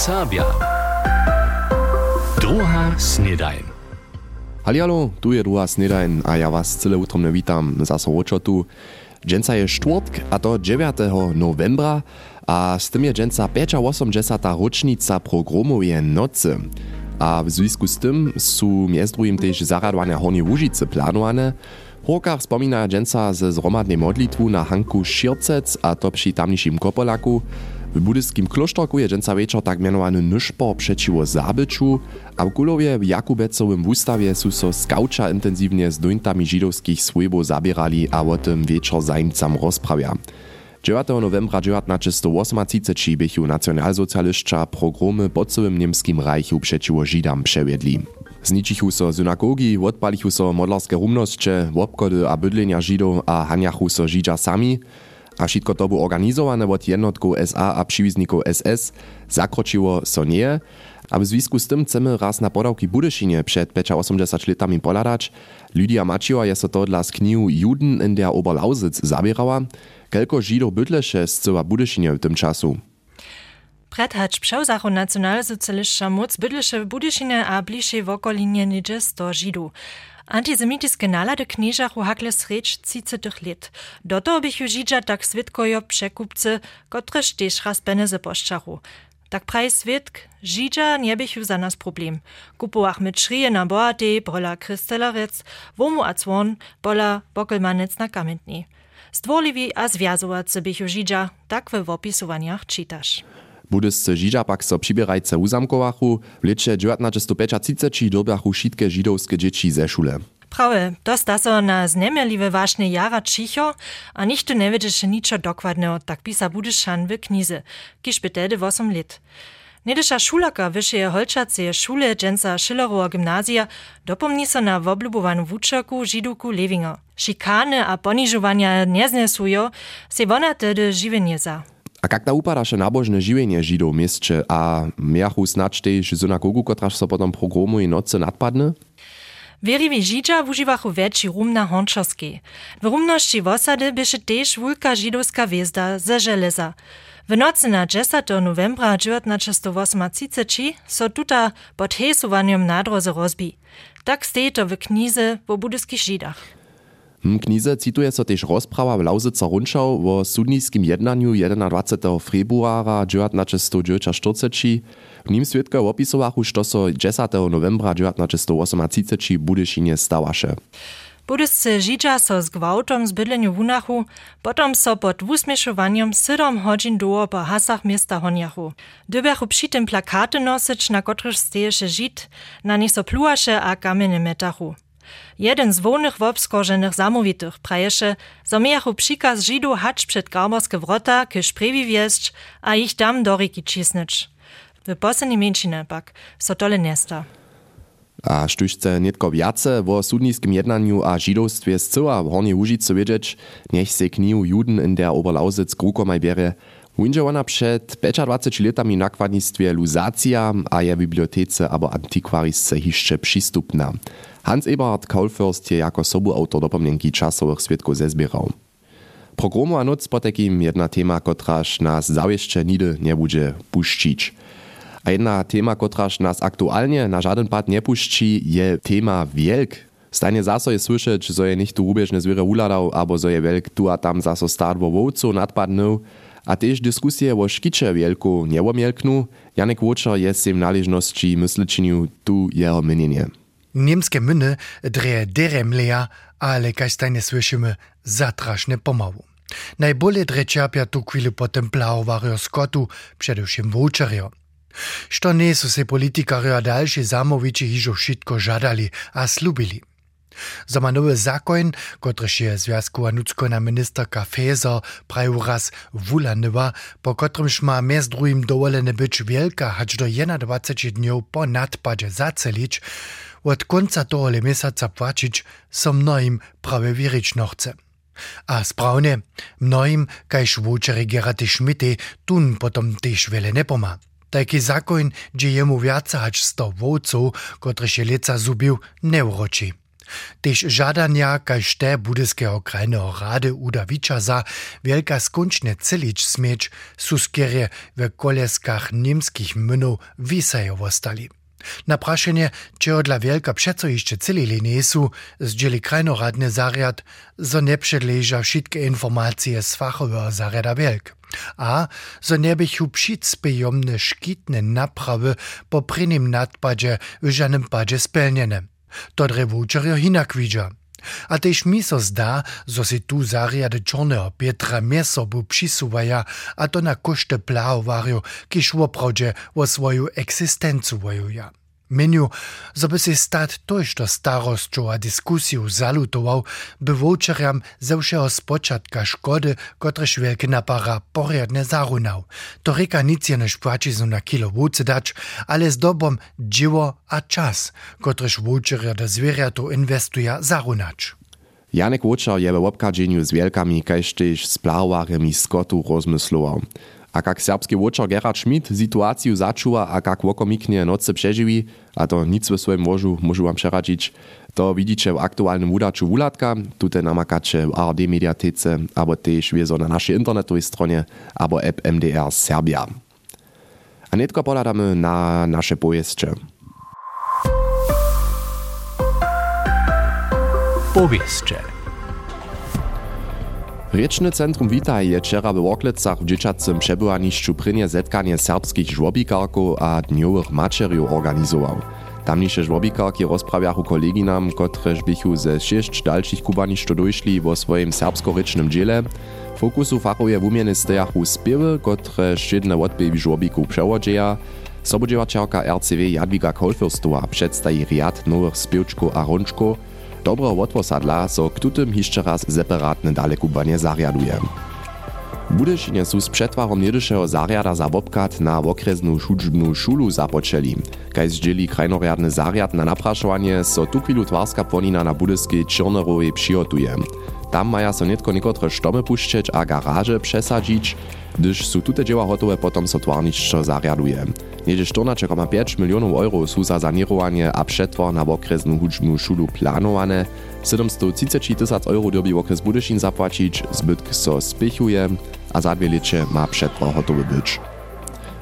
Serbia. Druga snedajn. Halialo, tu je druga snedajn a ja was cyle utromne witam zaso tu. Dženca je štvrtk a to 9. novembra a z tym je dženca 85. rocznica programowej nocy. A w związku z tym są między drugim też zaradowania Hornie Łużyce planowane. Horkach wspomina dženca ze zromadnej modlitwu na Hanku Šircec a to przy tamniejszym Kopolaku. W budyskim kloštorku je dženca večer tak mianowany nyszpor przeciwo zabyciu, a w Kulowie w Jakubecowym wustawie su so skauča intensywnie z dointami żydowskich swojbów zabierali a o tym wieczor zajmcam rozprawia. 9. novembra 1938 bychu nacjonalsocjalistka progromy pod całym niemskim Reichu przeciwo Żydam przewiedli. Zničichu so synagogi, odpalichu so modlarskie rumnosće, obchody a bydlenia Židov a hanjachu so sami, a všetko to było organizowane od jednotków SA a przywizników SS, zakročiło so nie, a w związku z tym chcemy raz na podałki Budyszynie przed 85 latami poladać. Lydia Maciła jest to dla z knihu Juden in der Oberlausitz zabierała. Kelko Żydów bydlesze z cyła Budyszynie w tym czasu. Predhać przełzachu nacjonalsocjalistsza moc bydleše w Budyšinie a bliższej w okolinie niedzie 100 Żydów. Antisemitiske nalady kniežachu hakle sreč 30 let. Do toho bych Židža tak svitkojo překupce, kotrež tež raz peneze poščachu. Tak praj svitk, Židža nie bych za nas problem. Kupoach mit šrije na boate, bola krystelarec, womu a cwon, bola bokelmanec na kamentni. Stworliwi a zwiazowacy bych Židža, tak we opisowaniach czytasz. Budyscy Židža pak so přibierajce uzamkowachu, w lecie 1935 dobiachu wszystkie żydowskie dzieci ze szule. Prawe, to sta so na znemierliwe ważne jara cicho, a nichto nie wiedzieć niczo dokładnego, tak pisa Budyszan w knize, kiż by tedy 8 lat. Nedysza szulaka wyższej holczacej szule dżęca Schillerowa gimnazja dopomni so na woblubowaną Židuku Lewinger. Szikany a poniżowania nie znesują, se wona tedy żywienie za. A jak ta upadaše nabožne žiwienie Židov mieście, a miachu snadź też synagogu, kotraż so programu i nocy nadpadne? Weriwi Židža wużywachu więcej rum na Honczowskiej. W rumności wosady bysze też wulka żydowska wjezda ze żeleza. W nocy na 10 novembra 1938 so tuta pod hesowaniem nadroze rozbi. Tak steje w knize w budyskich Żydach. W knize cituje so też rozprawa w Lauzyca Runschau o sudniskim jednaniu 21. februara 1940. W nim świadka opisowachu, że so 10. novembra 1938 w Budyszynie stawaše. Budyscy Żidża so z gwałtom z bydleniu wunachu, potom so pod wusmieszowaniem 7 godzin długo po hasach miasta Honjachu. Dybiachu przy tym plakaty nosić, na kotryż steješe Żid, na nich so pluaše a kamienie metachu. Jeden z wolnych wobskorženych zamówitych praješe, zo miachu przykaz Židu hać przed garbarskie wrota, kyż wjeść, a ich tam do riki cisnąć. W poslednej mieńczynie pak so tole nesta. A štužce netko viace o sudniskim jednaniu a židowstwie z cyła w Hornej niech se knihu Juden in der Oberlausitz krukomaj bierze, Winże ona przed 25 latami nakładnictwie luzacja, a je bibliotece abo antikwarisce jeszcze przystupna. Hans Eberhard Kaulfürst je jako sobu autor dopomnienki czasowych świadków zezbierał. Programu a noc potekim jedna tema, kotraż nas zawieszcze nigdy nie będzie puścić. A jedna tema, kotraż nas aktualnie na żaden pad nie puści, je tema wielk. Stanie zaso je słyszeć, że je nicht tu rubieżne zwierzę uladał, albo że je wielk tu a tam zaso stadwo wołcu nadpadnął, A tež dyskusje o škiče wielku niewomjelknu, Janek Łoczar jest im należności myślczyniu tu jeho mnienie. Niemskie myny dreje deremleja, ale kajstajnie słyszymy zatraszne pomału. Najbolje drečapja tu kvili potem plavovarjo skotu, predvsem vočarjo. Što ne so se politikarjo daljši zamoviči hižo šitko žadali, a slubili. Za nowy zakon, kotryż je związkowa nuckona ministerka Feser praju raz wulanywa, po kotrymż ma mez drugim dowolene być wielka, hacz do 21 dniów po nadpadzie zacelić, od końca tohole miesiąca płacić, so mnoim prawie wierzyć no chce. A sprawnie, mnoim, kajż wuczeri Gerate Schmidte, tun potom też wiele nie poma. Taki zakon, gdzie jemu wiaca hacz sto wódców, kotryż je leca zubił, nie uroczy. Tež žadania kaž te budyskeho krajneho rady Uda Wiczasa wielka skunčne celič smieć su skierie w koleskach niemskich mynów wisajowo stali. Na prašenie, čeho dla wielka přeco jeszcze celili niesu, zdzieli krajnoradny zariad, zo nie przedleża wszystkie informacje z fachowego zariada wielk. A zo nie bychu przycpejomne szkitne naprawy po prynym nadpadzie w żadnym padzie spełnione. To drewučerjo hinak widza. A tež mi so zdá, zo si tu zariade čorného Pietra miesobu přisúvaja a to na košte plahovarju, kiž wopravdže wo svoju existencu vojuja. Meniu, zo by si stát tojšto starosťou a diskusiu zalutoval, by voučeriam ze všeho spočatka škody, kotrež veľké napara poriadne zarunal. To reka nic je než na kilo dać, ale s dobom dziwo a čas, kotrež voučeria do zvieriatu investuja zarunać. Janek Łuczar je w obkadzeniu z wielkami kaž tež s plahowarjami skotu rozmysloval. A kak serbski łoczar Gerard Schmidt sytuację zaczuwa, a kak wokomiknie noce przeżywi, a to nic w swoim łożu możu wam przeradzić, to widzicie w aktualnym udaczu Wulatka, tutaj namakacie w ARD Mediatece, albo też wiezo na naszej internetowej stronie, albo app MDR Serbia. A netko poladamy na nasze pojeździe. Powieszcze. Riečne centrum Witaj je w Worklecach w dzieciacym przebywaniszczu prynie zetkanie serbskich żłobikarków a dniowych maczeriów organizował. Tamniejsze żłobikarki rozprawiachu koleginam, kotreż bychu ze sześć dalszych kubaniszczu dojszli wo swoim serbsko-rycznym dziele. Fokusu fachuje w umieny stejachu spiewy, kotreż jedne odbywi żłobików przewodzieja. Sobodziewaczarka RCW Jadwiga Kolfürstowa przedstawi riad nowych spiewczków a rączków, dobro odposadla, so k tutym jeszcze raz separatne dalekubanie zariaduje. Budyšinie su z przetwarom jedyšeho zariada za wobkat na okresnu šučbnu šulu započeli. Kaj zdjeli krajnorjadny zariad na naprašovanie, so tu chwilu twarska płonina na budyskiej Čirnerovej přihotuje. Tam maja so netko niekotre a garaże przesadzić, gdyż su tute dzieła gotowe, potom so twarnišćo zariaduje. Niedzie 14,5 milionów euro su za sanirowanie a przetwar na okresnu hudźbnu šulu planowane, 730 tysac euro dobi okres Budyšin zapłacić, zbytk so spichuje, a za dwie licze ma przetwar gotowy być.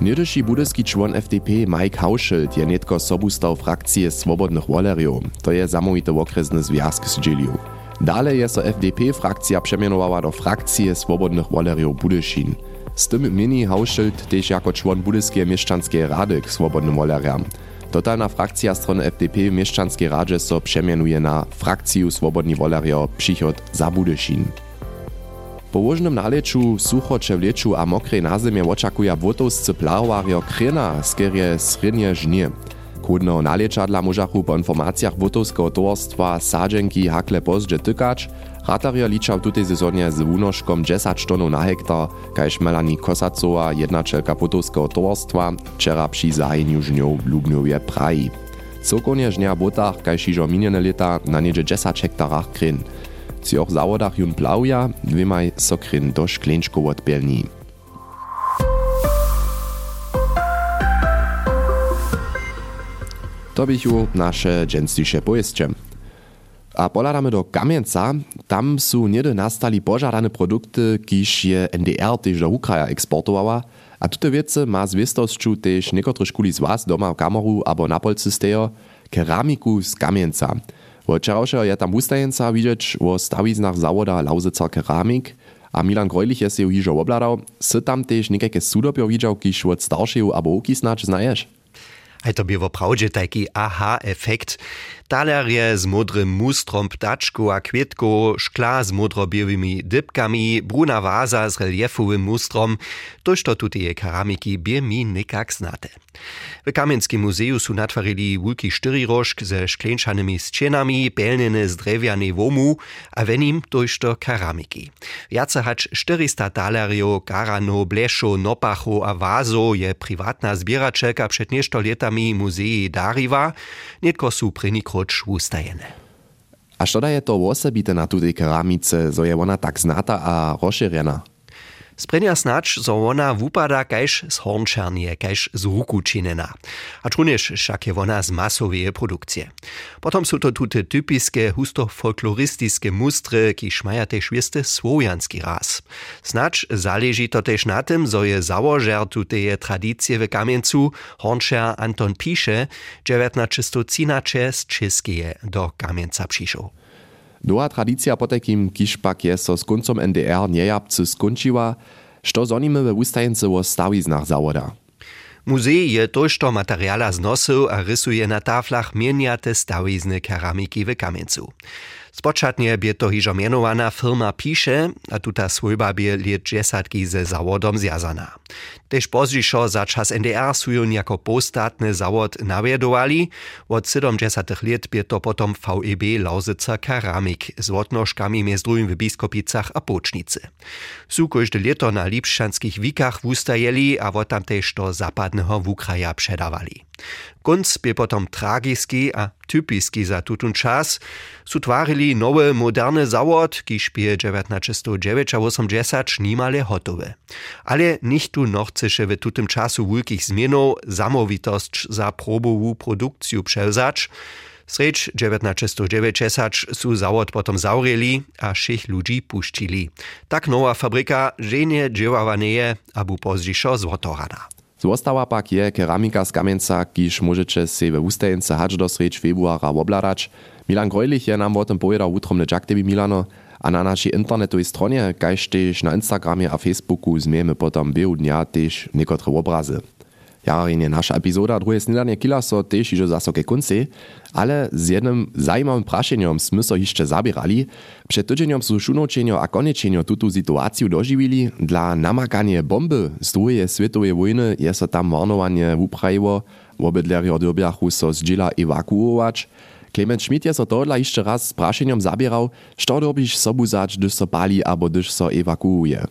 Niedyši budyski człon FDP Mike Hauschild je netko sobu stał frakcje swobodnych wolerjów. To je zamówity okresny związk z dzielił. Dalej je so FDP frakcja przemianowała do frakcji swobodnych wolerjów Budyšin. Z tym mieni Hauschild też jako człon Budyskie Mieszczanskie Rady k swobodnym. Totalna frakcja strony FDP w Mieszczanskiej Radzie so przemianuje na frakcję Swobodni Wolerio Przychod za Budyšin. Po łożnym naleczu, suchocze w leczu a mokrej na zimie oczakuje wotowscy plahowario krena, skierie srednie żnie. Kudno nalečadla możachu po informacjach wotowskiego towarstwa sadzenki hakle pozdźe tykać, Ratario liča w tutej sezonie z wunoszkom 10 tonów na hektar, kajż Melanie Kosacowa, jednaczelka wotowskiego towarstwa, wczera przy zahajeniu żniów w Lubniowie praji. Cokonie żnia botach, kajż iżo minione lata, na niedzie 10 hektarach kryn. W tych zawodach jun plawia, dwiemaj so kryn do szklenczków odbielni. To bychu nasze dżęstniejsze pojeździe. A poladamy do Kamieńca, tam są niedy nastali pożadane produkty, kiż je NDR też do Ukraja eksportowała, a tute wiece ma zwiestosću też niekotore szkuli z was doma w Kamoru albo na Polsce stejo, keramiku z Kamieńca. Wczorajszego je tam ustajenca widzieć o stawiznach zawoda Lauzyca Keramik, a Milan Grojlich je się już obladał, sy tam też niekajke sudopio widział, kiż od starszego albo ukisnacz znajesz? Aj to bie woprawdźe taki aha-efekt. Taler je z modrym mustrom ptaczku a kwietku, szkla z modro-białymi dybkami, bruna waza z reliefowym mustrom, toż to tutaj keramiki bie mi nikak znate. W Kamienskim muzeju su natwarili wulki štyrirożk ze szkleńczanymi ścienami, pelniny z drewjanej womu, a w nim toż to keramiki. Jace hacz 400 talerio, garano, bleszo, nopacho a wazo je prywatna zbieraczeka przed nieszto latami muzei dariwa, netko su prynikroč ustajene. A što da je to osobite na tutej keramice, zo je ona tak znata a rozširjena? Sprenja snacz, zo ona wupada kajž z hornčernie, kajž z ruku. A truniš však je ona z masovej produkcie. Potom sú to tute typiske, husto folkloristiske mustry, ki šmaja tež vieste svojanský raz. Snacz zależy to też na tym, zo je założer tuteje tradycje w Kamiencu, hornčer Anton pisze, 1913 z Czeskie do Kamienca przyszł. Nowa tradycja po takim kiszpak je so z koncom NDR niejabcy skończyła, što zonimy we ustajence o stawiznach zawoda. Muzej je tożto materiala znosył a rysuje na taflach mieniate stawizny keramiki w Kamieńcu. Spočatnie bie to hižo firma Pisze, a tuta swojba bie liet dżesatki ze zawodom zjazana. Tež pozdzišo za czas NDR su ju jako postatny zawod nawiedowali, od 70 lat bie to potom VEB Lausica Keramik z odnożkami między drugim w Biskopicach a Pocznicy. Su każde leto na wikach wustajeli, a od tam tež do zapadnego wukraja przedawali. Gunc bi potom tragiski a typiski za tutun čas sutvarili nowe, moderne zawod, kiż bi 1989 nimale hotowe. Ale nichtu nochceše w tutym czasu wielkich zmienów samowitość za probowu produkcję przełzać, Sreč 1990 su zawod potom zaureli, a všich ľudí puštili. Tak nová fabrika ženie dživava nie je, pozdišo zvotorana. Została pak je keramika z Kamieńca, kiż możecie se we ustajence hacz do sreč februara obladać. Milan Grojlich je nam o tym powiedział utromny Jack Debi Milano, a na naszej internetowej stronie, tež na Instagramie a Facebooku zmiemy potom biehu dnia tež niekotre obrazy. Jarine nasza epizoda drugie snidanie kila so tež ižo zaso ke konci, ale z jednym zajmowym praszeniem sme so jeszcze zabierali. Przed tydzieniem su šunoučenio a konečenio tutu situaciju doživili. Dla namakanie bomby z drugiej światowej wojny je so tam warnowanie wuprajiło, obydlerio dyrbiachu so z dziela ewakuować. Klement Schmidt je so tohle jeszcze raz z praszeniem zabierał, što robisz sobu zać, gdyż so pali albo gdyż so ewakuuje.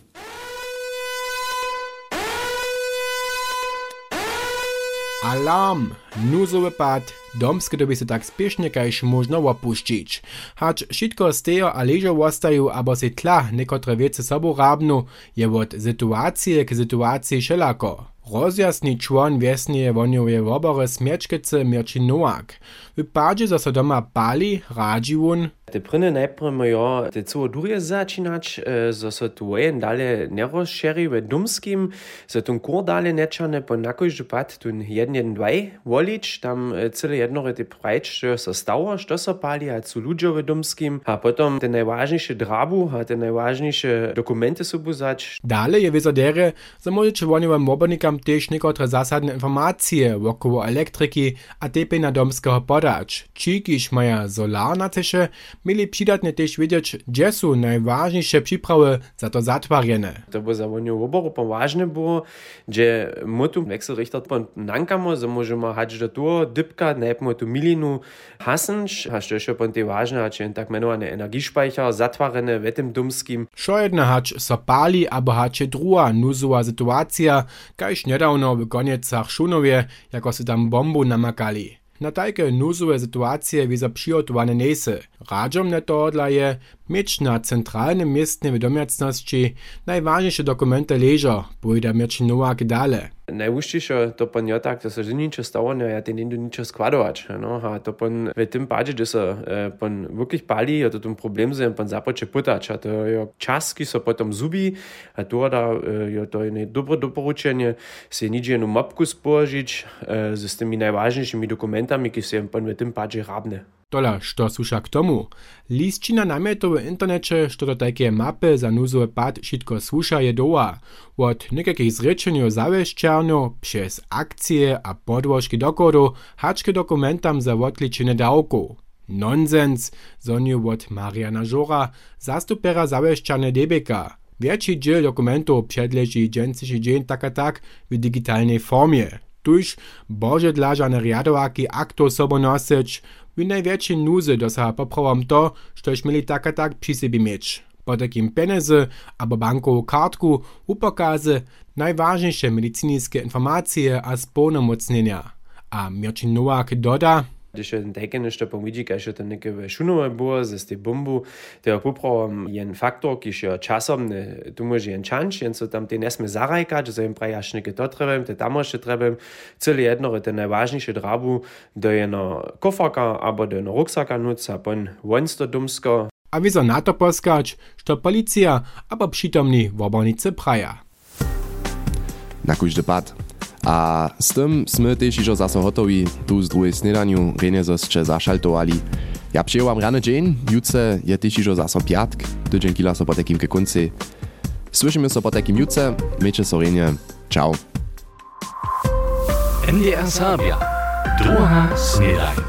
Alarm! Nuzov upad, domskega dobisetak spešnjaka iš možno opuščič. Hač šitko stejo ali že ostaju, abo si tla neko travece sabo rabnu, je od situacije k situaciji šelako. Rozjasni član vjesnije vonjuje obore smječkice Mirči Noak. Vypadže za se doma pali, rađi vun, Te najprej imajo te celo duje začinač, eh, za so tu en dalje ne razširi v Dumskim, za tun kor dalje nečane, pa nakoj župat tun jeden jeden dvaj, volič, tam eh, celo jedno te prajč, što so stavo, što so pali, a cu ljudjo v Dumskim, a potem te najvažnejše drabu, a te najvažnejše dokumente so buzač. Dalje je vezadere, za mojičevanje mobilnikam tež nekotre zasadne informacije okovo elektriki, a tepe na domskega podač, či kiš maja solarna teše, mieli przydatnie też wiedzieć, gdzie są najważniejsze przyprawy za to zatwarjene. To by za wonią oboru poważne było, gdzie my tu wechselrichter po nankamo, so możemy hać do tu dybka, najpierw tu milinu hasenć, a što jeszcze pon te a czy tak menowany energiespeicher zatwarjene w tym dumskim. Šo jedna hać so pali, abo hače druga nuzowa sytuacja, kajż niedawno w koniecach Szunowie, jako se tam bombu namakali. Натайка нузове ситуация виза přiот vane nese. Radžom na tohodla je, meč na centralnem mestne vedomjacnosti najvažnejše dokumente ležo, pojda meč novak dale. Najúžšejšie to pon je tak, da sa že niečo stalo, ne, ja ten niečo niečo skladovať. No, a to pon v tým páde, že sa e, pon wirklich pali, a to tom problém sa pon započe putať. A to je čas, ki sa potom zubí, a to da e, je to je dobro doporučenie, si nič jednu mapku spožiť e, s tými najvážnejšími dokumentami, ki sa pon v tým páde rábne. Tola, što słusza k tomu? Listina namietów w internecie, što to takie mapy za nuzowy pad wszystko słusza je doła. Od niekakich zrečenju zawieściarnju, przez akcje a podłożki dokodu, haczke dokumentam za odliczenie dałku. Nonsens, zoniu od Mariana Żora, zastupera zawieściarne debeka. Więcej dziel dokumentów przedleży dzień tak a tak w digitalnej formie. Tuż boże dla żane riadowaki akto sobą nosić, w największej nuzy dosaha poprawom to, štož mieli tak a tak przy sobie mieć. Po takim pieniędzy albo bankową kartku upokazy najważniejsze medycyńskie informacje a spełnomocnienia. A Mirčin Nowak doda, Když je ten teken ještě pomidí, když je to někde šunové było, ze té bombu, to je popravo jen faktor, když je časom, tu může jen čanč, jen co tam ty nesme zarajkat, že jim prají až to trebem, to tam ještě trebem, celý jedno, je ten najvážnější drabu, do jeno kofarka, abo do jeno ruksaka nuca, pon vonsto dumsko. A wieso na to poskać, što policja, abo przytomni w obornicy praja. Na kúždy pad. A s tym sme też iżo zaso hotowi tu z drugiej snedaniu renie zosče zašaltovali. Ja przyjąłam rany dzień, jutce je też iżo zaso piatk, tydzień kila so po takim ke konci. Słyszymy so po takim jutce, miejcie so renie. Ciao. NDR Sabia. Druga snedaj.